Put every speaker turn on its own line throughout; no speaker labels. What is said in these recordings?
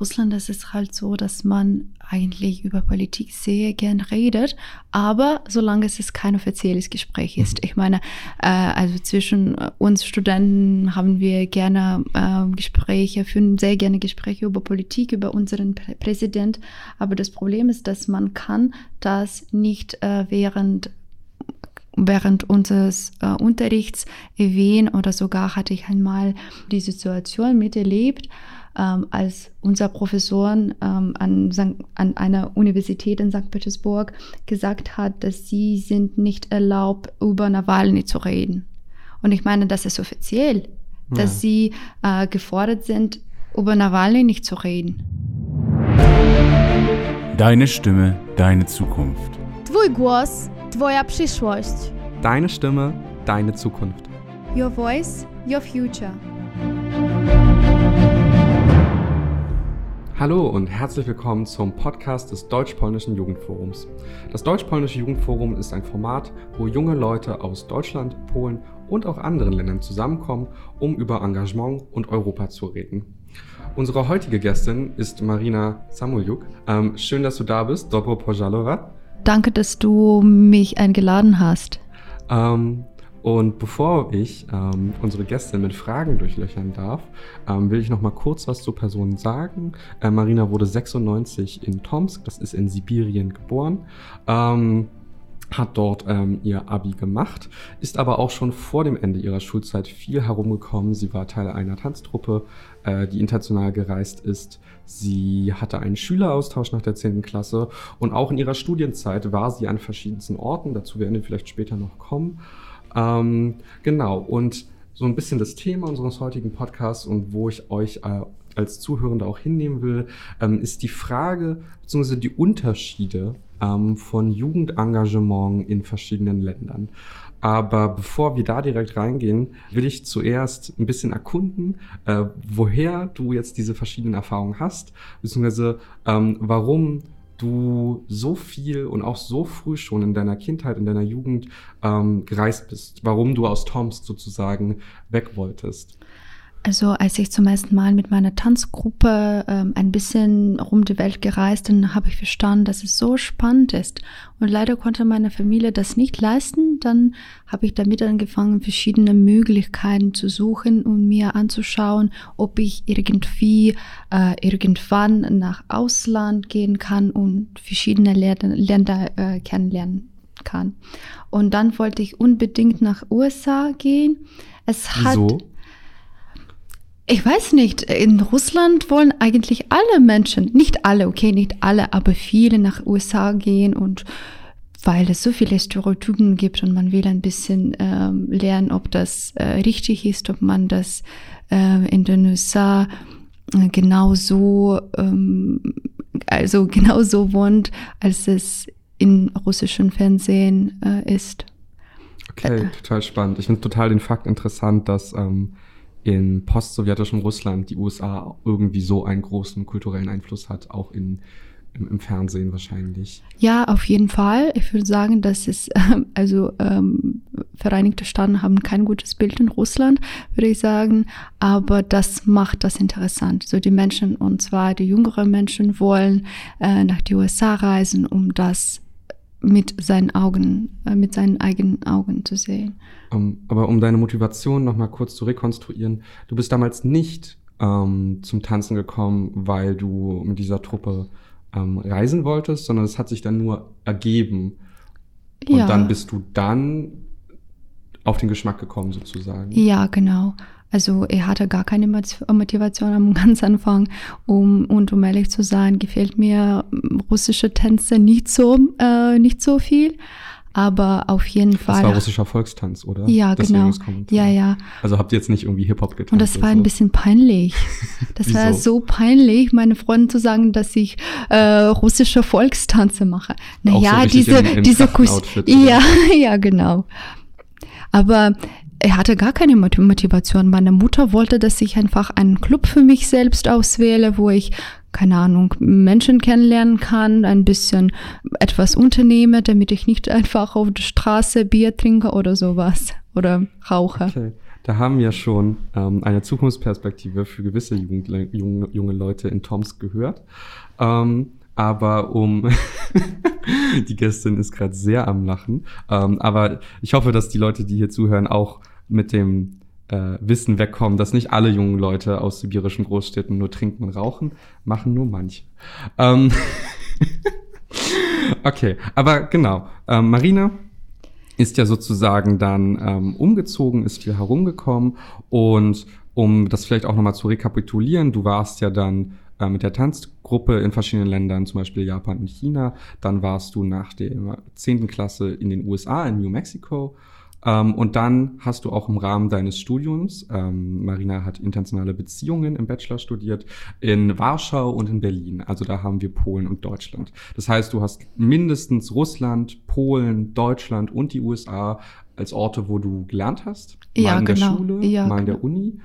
Russland ist es halt so, dass man eigentlich über Politik sehr gern redet, aber solange es kein offizielles Gespräch ist. Ich meine, äh, also zwischen uns Studenten haben wir gerne äh, Gespräche, führen sehr gerne Gespräche über Politik, über unseren Prä Präsident. Aber das Problem ist, dass man kann das nicht äh, während während unseres äh, Unterrichts erwähnen oder sogar hatte ich einmal die Situation miterlebt, ähm, als unser Professor ähm, an, an einer Universität in St. Petersburg gesagt hat, dass sie sind nicht erlaubt, über Nawalny zu reden. Und ich meine, das ist offiziell, dass ja. sie äh, gefordert sind, über Nawalny nicht zu reden.
Deine Stimme, deine Zukunft.
Twój głos, twoja przyszłość.
Deine Stimme, deine Zukunft.
Your voice, your future.
Hallo und herzlich willkommen zum Podcast des Deutsch-Polnischen Jugendforums. Das Deutsch-Polnische Jugendforum ist ein Format, wo junge Leute aus Deutschland, Polen und auch anderen Ländern zusammenkommen, um über Engagement und Europa zu reden. Unsere heutige Gästin ist Marina Samuljuk. Ähm, schön, dass du da bist. Dobro Pojalova.
Danke, dass du mich eingeladen hast.
Ähm, und bevor ich ähm, unsere Gäste mit Fragen durchlöchern darf, ähm, will ich noch mal kurz was zur Person sagen. Äh, Marina wurde 96 in Tomsk, das ist in Sibirien, geboren. Ähm, hat dort ähm, ihr Abi gemacht, ist aber auch schon vor dem Ende ihrer Schulzeit viel herumgekommen. Sie war Teil einer Tanztruppe, äh, die international gereist ist. Sie hatte einen Schüleraustausch nach der 10. Klasse und auch in ihrer Studienzeit war sie an verschiedensten Orten. Dazu werden wir vielleicht später noch kommen. Ähm, genau, und so ein bisschen das Thema unseres heutigen Podcasts und wo ich euch äh, als Zuhörende auch hinnehmen will, ähm, ist die Frage bzw. die Unterschiede ähm, von Jugendengagement in verschiedenen Ländern. Aber bevor wir da direkt reingehen, will ich zuerst ein bisschen erkunden, äh, woher du jetzt diese verschiedenen Erfahrungen hast, beziehungsweise ähm, warum du so viel und auch so früh schon in deiner Kindheit, in deiner Jugend ähm, gereist bist, warum du aus Tomsk sozusagen weg wolltest.
Also als ich zum ersten Mal mit meiner Tanzgruppe ähm, ein bisschen rum die Welt gereist bin, habe ich verstanden, dass es so spannend ist. Und leider konnte meine Familie das nicht leisten. Dann habe ich damit angefangen, verschiedene Möglichkeiten zu suchen und mir anzuschauen, ob ich irgendwie äh, irgendwann nach Ausland gehen kann und verschiedene Länder äh, kennenlernen kann. Und dann wollte ich unbedingt nach USA gehen. Es hat
Wieso?
Ich weiß nicht, in Russland wollen eigentlich alle Menschen, nicht alle, okay, nicht alle, aber viele nach USA gehen und weil es so viele Stereotypen gibt und man will ein bisschen ähm, lernen, ob das äh, richtig ist, ob man das äh, in den USA äh, genauso, ähm, also genauso wohnt, als es im russischen Fernsehen äh, ist.
Okay, total spannend. Ich finde total den Fakt interessant, dass ähm, in postsowjetischem Russland die USA irgendwie so einen großen kulturellen Einfluss hat, auch in, im, im Fernsehen wahrscheinlich.
Ja, auf jeden Fall. Ich würde sagen, dass es, ähm, also ähm, Vereinigte Staaten haben kein gutes Bild in Russland, würde ich sagen, aber das macht das interessant. So die Menschen, und zwar die jüngeren Menschen, wollen äh, nach die USA reisen, um das mit seinen Augen, äh, mit seinen eigenen Augen zu sehen.
Um, aber um deine Motivation nochmal kurz zu rekonstruieren, du bist damals nicht ähm, zum Tanzen gekommen, weil du mit dieser Truppe ähm, reisen wolltest, sondern es hat sich dann nur ergeben. Und ja. dann bist du dann auf den Geschmack gekommen sozusagen.
Ja, genau. Also er hatte gar keine Motivation am ganz Anfang. Um, und um ehrlich zu sein, gefällt mir russische Tänze nicht so, äh, nicht so viel. Aber auf jeden Fall. Das
war russischer Volkstanz, oder?
Ja, Deswegen genau. Ja, ja.
Also habt ihr jetzt nicht irgendwie Hip-Hop getanzt?
Und das war so? ein bisschen peinlich. Das war so peinlich, meine Freundin zu sagen, dass ich äh, russische Volkstanze mache. Naja, so diese, in, in diese Kus Ja, ja, genau. Aber er hatte gar keine Motivation. Meine Mutter wollte, dass ich einfach einen Club für mich selbst auswähle, wo ich, keine Ahnung, Menschen kennenlernen kann, ein bisschen etwas unternehme, damit ich nicht einfach auf der Straße Bier trinke oder sowas oder rauche. Okay.
da haben wir schon ähm, eine Zukunftsperspektive für gewisse Jugend, junge, junge Leute in Tomsk gehört. Ähm, aber um die Gästin ist gerade sehr am Lachen. Ähm, aber ich hoffe, dass die Leute, die hier zuhören, auch mit dem äh, Wissen wegkommen, dass nicht alle jungen Leute aus sibirischen Großstädten nur trinken und rauchen, machen nur manche. Ähm okay, aber genau. Ähm, Marina ist ja sozusagen dann ähm, umgezogen, ist viel herumgekommen und um das vielleicht auch nochmal zu rekapitulieren, du warst ja dann äh, mit der Tanzgruppe in verschiedenen Ländern, zum Beispiel Japan und China. Dann warst du nach der 10. Klasse in den USA, in New Mexico. Ähm, und dann hast du auch im Rahmen deines Studiums, ähm, Marina hat internationale Beziehungen im Bachelor studiert, in Warschau und in Berlin. Also da haben wir Polen und Deutschland. Das heißt, du hast mindestens Russland, Polen, Deutschland und die USA als Orte, wo du gelernt hast. Mal
ja,
in
genau.
der Schule,
ja,
mal in der Uni.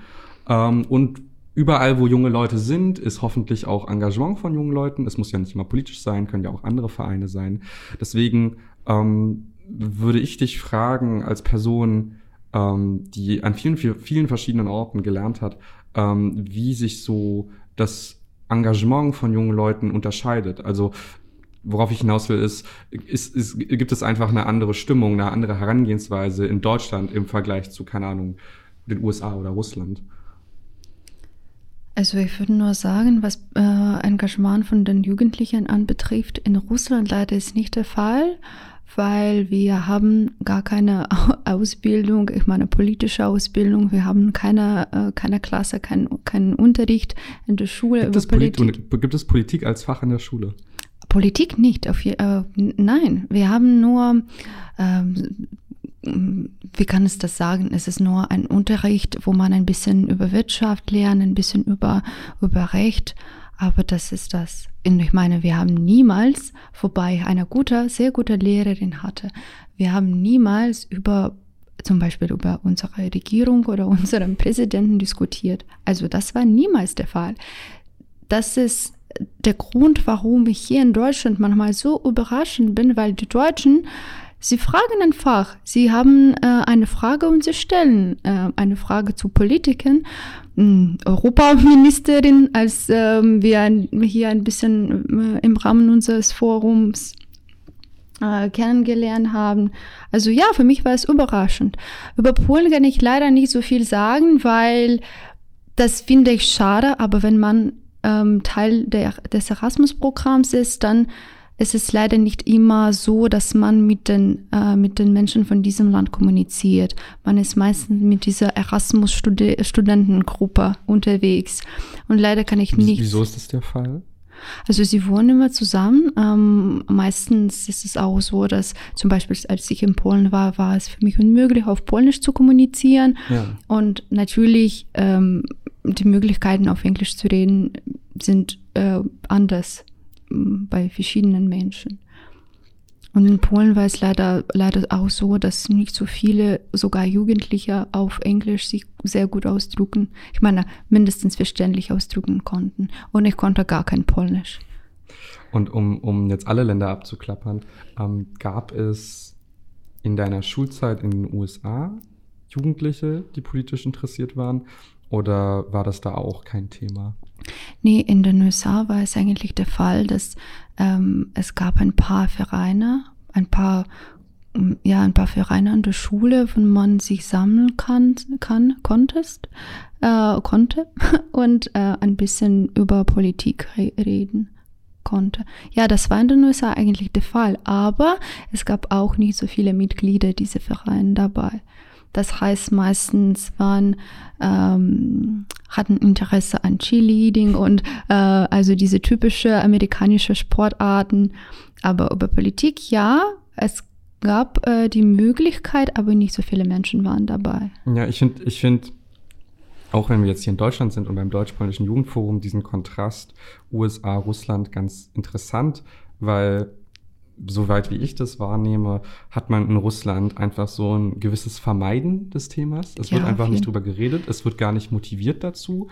Ähm, und überall, wo junge Leute sind, ist hoffentlich auch Engagement von jungen Leuten. Es muss ja nicht immer politisch sein, können ja auch andere Vereine sein. Deswegen ähm, würde ich dich fragen, als Person, ähm, die an vielen, vielen verschiedenen Orten gelernt hat, ähm, wie sich so das Engagement von jungen Leuten unterscheidet. Also worauf ich hinaus will, ist, ist, ist, gibt es einfach eine andere Stimmung, eine andere Herangehensweise in Deutschland im Vergleich zu, keine Ahnung, den USA oder Russland?
Also ich würde nur sagen, was äh, Engagement von den Jugendlichen anbetrifft, in Russland leider ist nicht der Fall weil wir haben gar keine Ausbildung, ich meine politische Ausbildung, wir haben keine, äh, keine Klasse, keinen kein Unterricht in der Schule
gibt
über
es Politik. Gibt es Politik als Fach in der Schule?
Politik nicht, auf je, äh, nein, wir haben nur, ähm, wie kann es das sagen? Es ist nur ein Unterricht, wo man ein bisschen über Wirtschaft lernt, ein bisschen über, über Recht, aber das ist das. Und ich meine, wir haben niemals, wobei eine gute, sehr gute Lehrerin hatte, wir haben niemals über zum Beispiel über unsere Regierung oder unseren Präsidenten diskutiert. Also das war niemals der Fall. Das ist der Grund, warum ich hier in Deutschland manchmal so überraschend bin, weil die Deutschen Sie fragen einfach. Sie haben äh, eine Frage und Sie stellen äh, eine Frage zu Politikern. Hm, Europaministerin, als äh, wir hier ein bisschen äh, im Rahmen unseres Forums äh, kennengelernt haben. Also ja, für mich war es überraschend. Über Polen kann ich leider nicht so viel sagen, weil das finde ich schade, aber wenn man ähm, Teil der, des Erasmus-Programms ist, dann es ist leider nicht immer so, dass man mit den, äh, mit den Menschen von diesem Land kommuniziert. Man ist meistens mit dieser Erasmus-Studentengruppe unterwegs. Und leider kann ich nicht.
Wieso ist das der Fall?
Also sie wohnen immer zusammen. Ähm, meistens ist es auch so, dass zum Beispiel als ich in Polen war, war es für mich unmöglich, auf Polnisch zu kommunizieren. Ja. Und natürlich ähm, die Möglichkeiten auf Englisch zu reden sind äh, anders bei verschiedenen Menschen. Und in Polen war es leider, leider auch so, dass nicht so viele, sogar Jugendliche, auf Englisch sich sehr gut ausdrucken. Ich meine, mindestens verständlich ausdrucken konnten. Und ich konnte gar kein Polnisch.
Und um, um jetzt alle Länder abzuklappern, ähm, gab es in deiner Schulzeit in den USA Jugendliche, die politisch interessiert waren? Oder war das da auch kein Thema?
Nee, in den USA war es eigentlich der Fall, dass ähm, es gab ein paar Vereine, ein paar mm, ja, ein paar Vereine an der Schule, wo man sich sammeln kann, kann konntest, äh, konnte und äh, ein bisschen über Politik re reden konnte. Ja, das war in den USA eigentlich der Fall, aber es gab auch nicht so viele Mitglieder dieser Vereine dabei. Das heißt, meistens waren, ähm, hatten Interesse an Cheerleading und äh, also diese typische amerikanische Sportarten. Aber über Politik, ja, es gab äh, die Möglichkeit, aber nicht so viele Menschen waren dabei.
Ja, ich finde, ich finde, auch wenn wir jetzt hier in Deutschland sind und beim Deutsch-Polnischen Jugendforum diesen Kontrast USA, Russland ganz interessant, weil soweit wie ich das wahrnehme, hat man in Russland einfach so ein gewisses Vermeiden des Themas. Es ja, wird einfach nicht drüber geredet, es wird gar nicht motiviert dazu,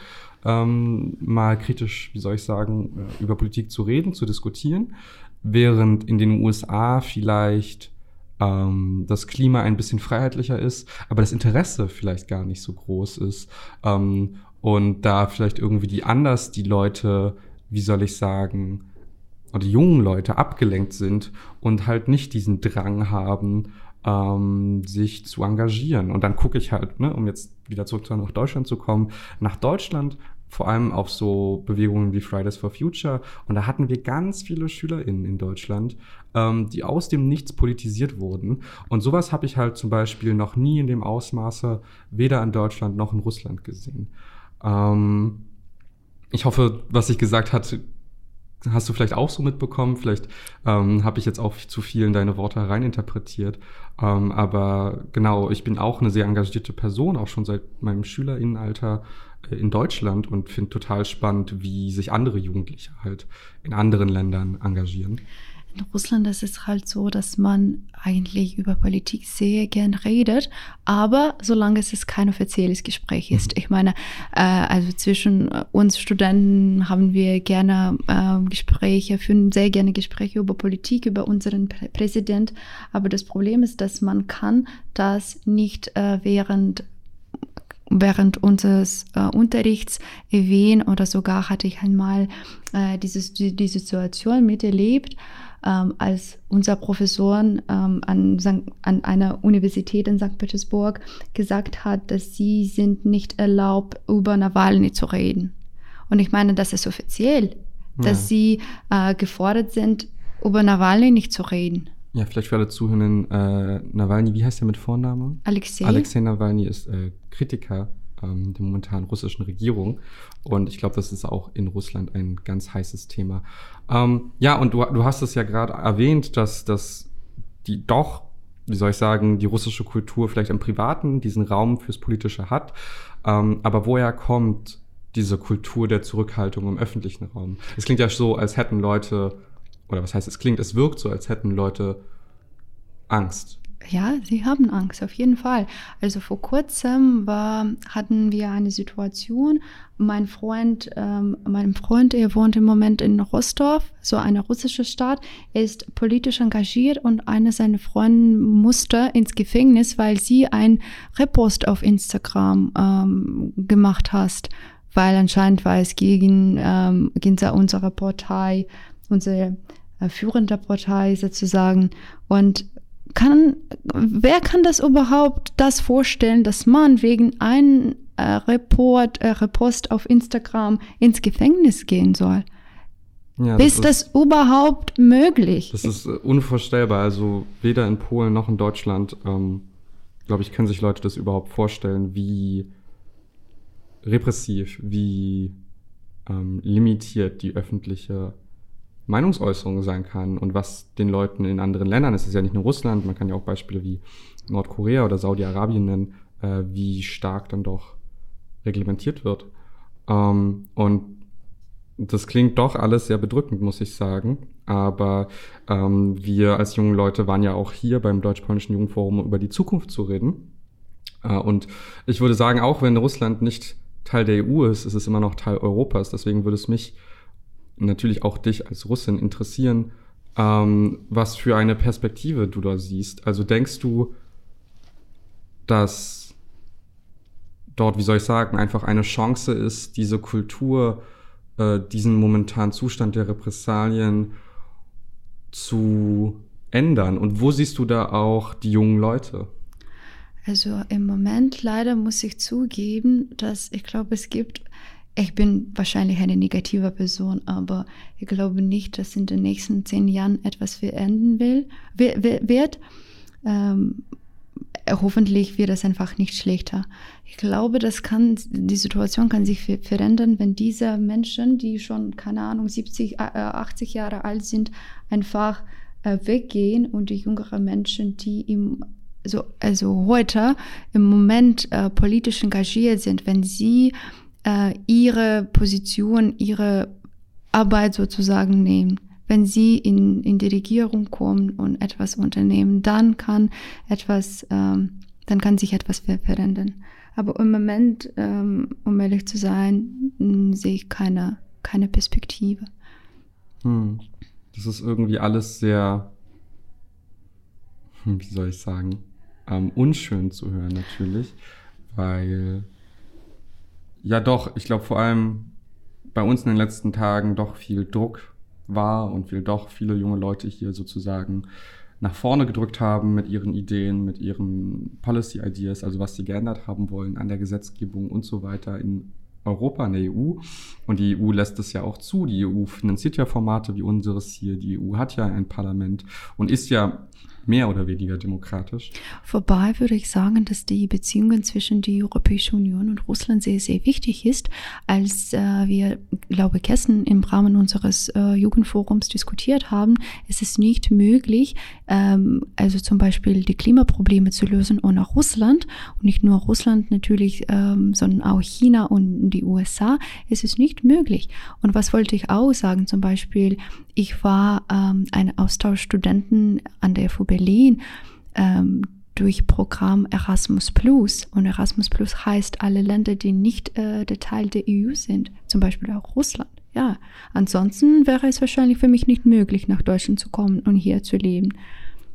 ähm, mal kritisch, wie soll ich sagen, über Politik zu reden, zu diskutieren. Während in den USA vielleicht ähm, das Klima ein bisschen freiheitlicher ist, aber das Interesse vielleicht gar nicht so groß ist. Ähm, und da vielleicht irgendwie die anders die Leute, wie soll ich sagen, oder jungen Leute abgelenkt sind und halt nicht diesen Drang haben, ähm, sich zu engagieren. Und dann gucke ich halt, ne, um jetzt wieder zurück nach Deutschland zu kommen, nach Deutschland vor allem auf so Bewegungen wie Fridays for Future. Und da hatten wir ganz viele SchülerInnen in Deutschland, ähm, die aus dem Nichts politisiert wurden. Und sowas habe ich halt zum Beispiel noch nie in dem Ausmaße weder in Deutschland noch in Russland gesehen. Ähm, ich hoffe, was ich gesagt hatte, hast du vielleicht auch so mitbekommen. Vielleicht ähm, habe ich jetzt auch zu viel in deine Worte reininterpretiert. Ähm, aber genau, ich bin auch eine sehr engagierte Person, auch schon seit meinem Schülerinnenalter äh, in Deutschland und finde total spannend, wie sich andere Jugendliche halt in anderen Ländern engagieren
in Russland ist es halt so, dass man eigentlich über Politik sehr gern redet, aber solange es kein offizielles Gespräch ist. Ich meine, äh, also zwischen uns Studenten haben wir gerne äh, Gespräche, führen sehr gerne Gespräche über Politik, über unseren Prä Präsident. Aber das Problem ist, dass man kann das nicht äh, während während unseres äh, Unterrichts erwähnen oder sogar hatte ich einmal äh, dieses, die, die Situation miterlebt, ähm, als unser Professor ähm, an, an einer Universität in St. Petersburg gesagt hat, dass sie sind nicht erlaubt, über Nawalny zu reden. Und ich meine, das ist offiziell, dass ja. sie äh, gefordert sind, über Nawalny nicht zu reden.
Ja, vielleicht für alle Zuhörenden, äh, Nawalny, wie heißt er mit Vorname?
Alexei.
Alexei Nawalny ist äh, Kritiker ähm, der momentanen russischen Regierung. Und ich glaube, das ist auch in Russland ein ganz heißes Thema. Ähm, ja, und du, du hast es ja gerade erwähnt, dass, dass die doch, wie soll ich sagen, die russische Kultur vielleicht im Privaten diesen Raum fürs Politische hat. Ähm, aber woher kommt diese Kultur der Zurückhaltung im öffentlichen Raum? Es klingt ja so, als hätten Leute, oder was heißt es klingt, es wirkt so, als hätten Leute Angst
ja, sie haben Angst, auf jeden Fall. Also vor kurzem war, hatten wir eine Situation, mein Freund, ähm, mein Freund, er wohnt im Moment in Rostov, so eine russische Stadt, ist politisch engagiert und eine seiner Freunde musste ins Gefängnis, weil sie ein Repost auf Instagram ähm, gemacht hat, weil anscheinend war es gegen, ähm, gegen unsere Partei, unsere äh, führende Partei sozusagen. Und kann, wer kann das überhaupt das vorstellen, dass man wegen einem äh, Report, äh, Repost auf Instagram ins Gefängnis gehen soll? Ja, das ist das überhaupt möglich?
Das ist äh, unvorstellbar. Also weder in Polen noch in Deutschland, ähm, glaube ich, können sich Leute das überhaupt vorstellen, wie repressiv, wie ähm, limitiert die öffentliche Meinungsäußerung sein kann und was den Leuten in anderen Ländern, es ist ja nicht nur Russland, man kann ja auch Beispiele wie Nordkorea oder Saudi-Arabien nennen, äh, wie stark dann doch reglementiert wird. Ähm, und das klingt doch alles sehr bedrückend, muss ich sagen. Aber ähm, wir als junge Leute waren ja auch hier beim Deutsch-Polnischen Jugendforum, um über die Zukunft zu reden. Äh, und ich würde sagen, auch wenn Russland nicht Teil der EU ist, ist es immer noch Teil Europas. Deswegen würde es mich natürlich auch dich als Russin interessieren, ähm, was für eine Perspektive du da siehst. Also denkst du, dass dort, wie soll ich sagen, einfach eine Chance ist, diese Kultur, äh, diesen momentanen Zustand der Repressalien zu ändern? Und wo siehst du da auch die jungen Leute?
Also im Moment leider muss ich zugeben, dass ich glaube, es gibt ich bin wahrscheinlich eine negative Person, aber ich glaube nicht, dass in den nächsten zehn Jahren etwas verändern will, wird. Ähm, hoffentlich wird es einfach nicht schlechter. Ich glaube, das kann, die Situation kann sich verändern, wenn diese Menschen, die schon, keine Ahnung, 70, 80 äh, Jahre alt sind, einfach äh, weggehen und die jüngeren Menschen, die im so, also heute im Moment äh, politisch engagiert sind, wenn sie äh, ihre Position, ihre Arbeit sozusagen nehmen. Wenn sie in, in die Regierung kommen und etwas unternehmen, dann kann etwas, ähm, dann kann sich etwas verändern. Aber im Moment, ähm, um ehrlich zu sein, hm, sehe ich keine, keine Perspektive.
Hm. Das ist irgendwie alles sehr hm, wie soll ich sagen, ähm, unschön zu hören natürlich, weil ja doch, ich glaube vor allem bei uns in den letzten Tagen doch viel Druck war und wir doch viele junge Leute hier sozusagen nach vorne gedrückt haben mit ihren Ideen, mit ihren Policy Ideas, also was sie geändert haben wollen an der Gesetzgebung und so weiter in Europa, in der EU. Und die EU lässt es ja auch zu. Die EU finanziert ja Formate wie unseres hier. Die EU hat ja ein Parlament und ist ja mehr oder weniger demokratisch.
Vorbei würde ich sagen, dass die Beziehungen zwischen der Europäischen Union und Russland sehr, sehr wichtig ist. Als äh, wir, glaube gestern im Rahmen unseres äh, Jugendforums diskutiert haben, ist es nicht möglich, ähm, also zum Beispiel die Klimaprobleme zu lösen ohne Russland. Und nicht nur Russland natürlich, ähm, sondern auch China und die USA. Es ist nicht möglich. Und was wollte ich auch sagen? Zum Beispiel, ich war ähm, ein Austauschstudenten an der FU Berlin ähm, durch Programm Erasmus Plus. Und Erasmus Plus heißt alle Länder, die nicht äh, der Teil der EU sind, zum Beispiel auch Russland. Ja, ansonsten wäre es wahrscheinlich für mich nicht möglich, nach Deutschland zu kommen und hier zu leben.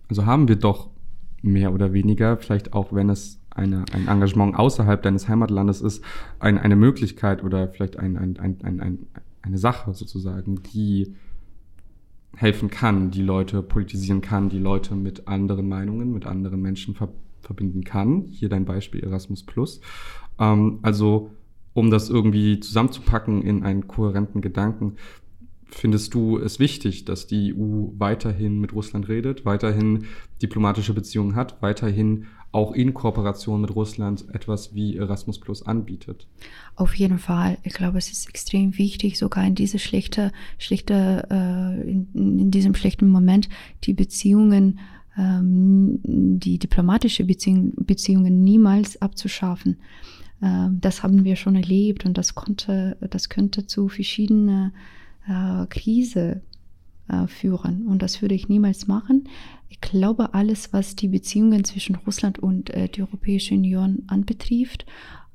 Also haben wir doch mehr oder weniger, vielleicht auch wenn es eine, ein Engagement außerhalb deines Heimatlandes ist, ein, eine Möglichkeit oder vielleicht ein, ein, ein, ein, eine Sache sozusagen, die helfen kann, die Leute politisieren kann, die Leute mit anderen Meinungen, mit anderen Menschen ver verbinden kann. Hier dein Beispiel Erasmus Plus. Ähm, also um das irgendwie zusammenzupacken in einen kohärenten Gedanken, findest du es wichtig, dass die EU weiterhin mit Russland redet, weiterhin diplomatische Beziehungen hat, weiterhin auch in Kooperation mit Russland etwas wie Erasmus Plus anbietet.
Auf jeden Fall. Ich glaube, es ist extrem wichtig, sogar in diese schlechte, schlechte, äh, in, in diesem schlechten Moment die Beziehungen, ähm, die diplomatische Beziehung, Beziehungen niemals abzuschaffen. Ähm, das haben wir schon erlebt und das konnte, das könnte zu verschiedenen äh, Krise äh, führen. Und das würde ich niemals machen. Ich glaube, alles, was die Beziehungen zwischen Russland und äh, die Europäische Union anbetrifft,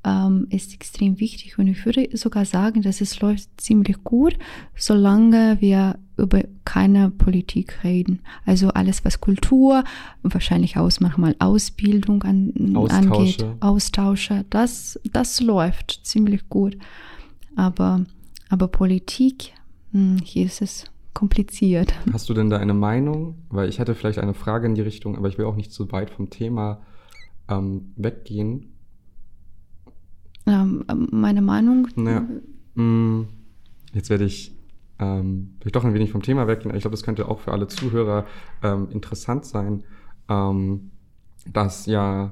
ähm, ist extrem wichtig. Und ich würde sogar sagen, dass es läuft ziemlich gut, solange wir über keine Politik reden. Also alles, was Kultur, wahrscheinlich auch manchmal Ausbildung an, Austausche. angeht, Austausche, das, das läuft ziemlich gut. Aber, aber Politik, hm, hier ist es kompliziert.
Hast du denn da eine Meinung? Weil ich hätte vielleicht eine Frage in die Richtung, aber ich will auch nicht zu weit vom Thema ähm, weggehen.
Ähm, meine Meinung?
Naja, mh, mm, jetzt werde ich ähm, vielleicht doch ein wenig vom Thema weggehen. Ich glaube, das könnte auch für alle Zuhörer ähm, interessant sein, ähm, dass ja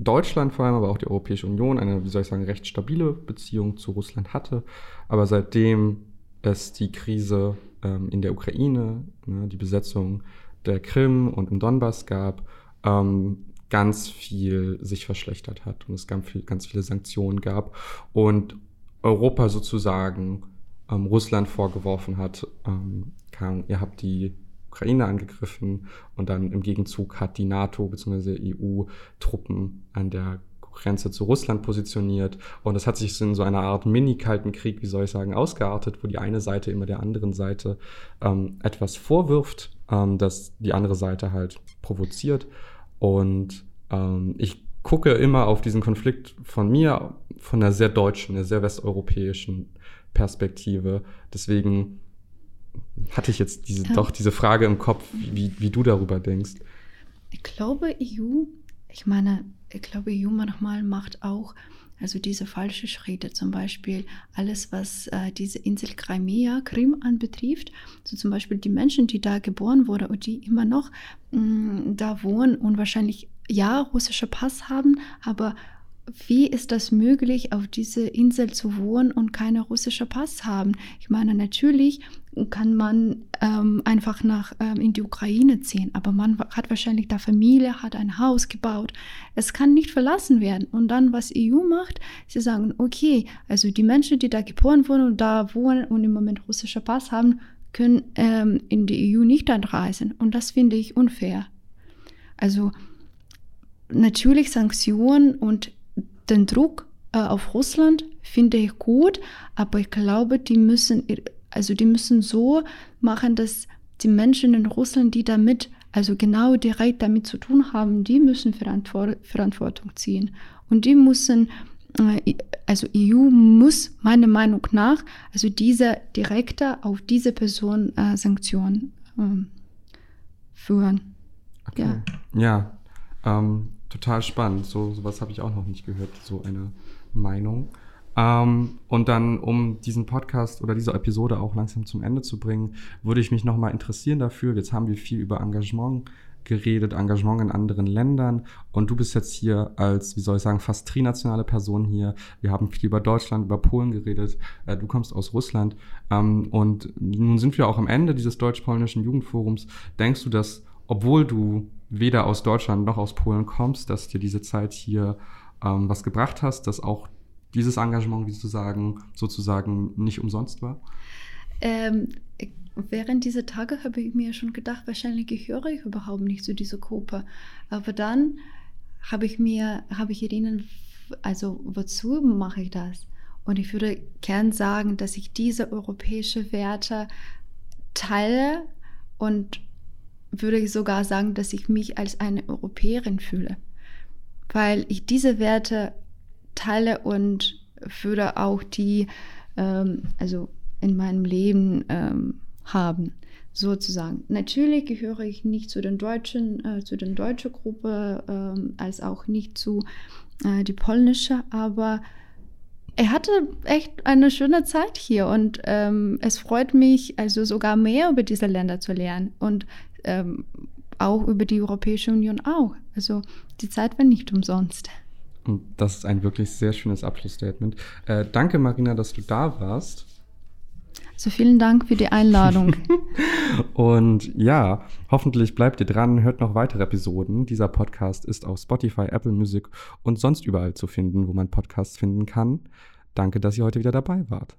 Deutschland vor allem, aber auch die Europäische Union eine, wie soll ich sagen, recht stabile Beziehung zu Russland hatte. Aber seitdem es die Krise ähm, in der Ukraine, ne, die Besetzung der Krim und im Donbass gab, ähm, ganz viel sich verschlechtert hat und es ganz, viel, ganz viele Sanktionen gab und Europa sozusagen ähm, Russland vorgeworfen hat, ähm, kann, ihr habt die Ukraine angegriffen und dann im Gegenzug hat die NATO bzw. EU Truppen an der Grenze zu Russland positioniert. Und das hat sich in so einer Art Mini-Kalten Krieg, wie soll ich sagen, ausgeartet, wo die eine Seite immer der anderen Seite ähm, etwas vorwirft, ähm, das die andere Seite halt provoziert. Und ähm, ich gucke immer auf diesen Konflikt von mir, von einer sehr deutschen, einer sehr westeuropäischen Perspektive. Deswegen hatte ich jetzt diese, doch diese Frage im Kopf, wie, wie du darüber denkst.
Ich glaube, EU, ich meine, ich glaube, EU manchmal macht auch also diese falsche Schritte, zum Beispiel alles, was äh, diese Insel Crimea, Krim anbetrifft, so zum Beispiel die Menschen, die da geboren wurden und die immer noch mh, mm, da wohnen und wahrscheinlich ja russischer Pass haben, aber wie ist das möglich, auf dieser Insel zu wohnen und keine russische Pass haben? Ich meine, natürlich kann man ähm, einfach nach ähm, in die Ukraine ziehen, aber man hat wahrscheinlich da Familie, hat ein Haus gebaut. Es kann nicht verlassen werden. Und dann, was EU macht, sie sagen, okay, also die Menschen, die da geboren wurden und da wohnen und im Moment russischer Pass haben, können ähm, in die EU nicht anreisen. Und das finde ich unfair. Also natürlich Sanktionen und den Druck äh, auf Russland finde ich gut, aber ich glaube, die müssen, also die müssen so machen, dass die Menschen in Russland, die damit also genau direkt damit zu tun haben, die müssen Verantwortung ziehen. Und die müssen, äh, also EU muss meiner Meinung nach, also diese direkte auf diese Person äh, Sanktionen ähm, führen.
Okay. Ja, ja ähm, total spannend. So sowas habe ich auch noch nicht gehört, so eine Meinung. Ähm, und dann, um diesen Podcast oder diese Episode auch langsam zum Ende zu bringen, würde ich mich nochmal interessieren dafür. Jetzt haben wir viel über Engagement geredet, Engagement in anderen Ländern. Und du bist jetzt hier als, wie soll ich sagen, fast trinationale Person hier. Wir haben viel über Deutschland, über Polen geredet. Äh, du kommst aus Russland. Ähm, und nun sind wir auch am Ende dieses deutsch-polnischen Jugendforums. Denkst du, dass, obwohl du weder aus Deutschland noch aus Polen kommst, dass dir diese Zeit hier ähm, was gebracht hast, dass auch dieses Engagement, wie zu sagen, sozusagen nicht umsonst war?
Ähm, während dieser Tage habe ich mir schon gedacht, wahrscheinlich gehöre ich überhaupt nicht zu dieser Gruppe. Aber dann habe ich mir, habe ich erinnert, also wozu mache ich das? Und ich würde gern sagen, dass ich diese europäische Werte teile und würde sogar sagen, dass ich mich als eine Europäerin fühle, weil ich diese Werte teile und würde auch die, ähm, also in meinem Leben ähm, haben, sozusagen. Natürlich gehöre ich nicht zu den deutschen, äh, zu den deutschen Gruppe, ähm, als auch nicht zu äh, die polnische, aber er hatte echt eine schöne Zeit hier und ähm, es freut mich, also sogar mehr über diese Länder zu lernen und ähm, auch über die Europäische Union auch. Also die Zeit war nicht umsonst.
Und das ist ein wirklich sehr schönes Abschlussstatement. Äh, danke, Marina, dass du da warst.
Also vielen Dank für die Einladung.
und ja, hoffentlich bleibt ihr dran, hört noch weitere Episoden. Dieser Podcast ist auf Spotify, Apple Music und sonst überall zu finden, wo man Podcasts finden kann. Danke, dass ihr heute wieder dabei wart.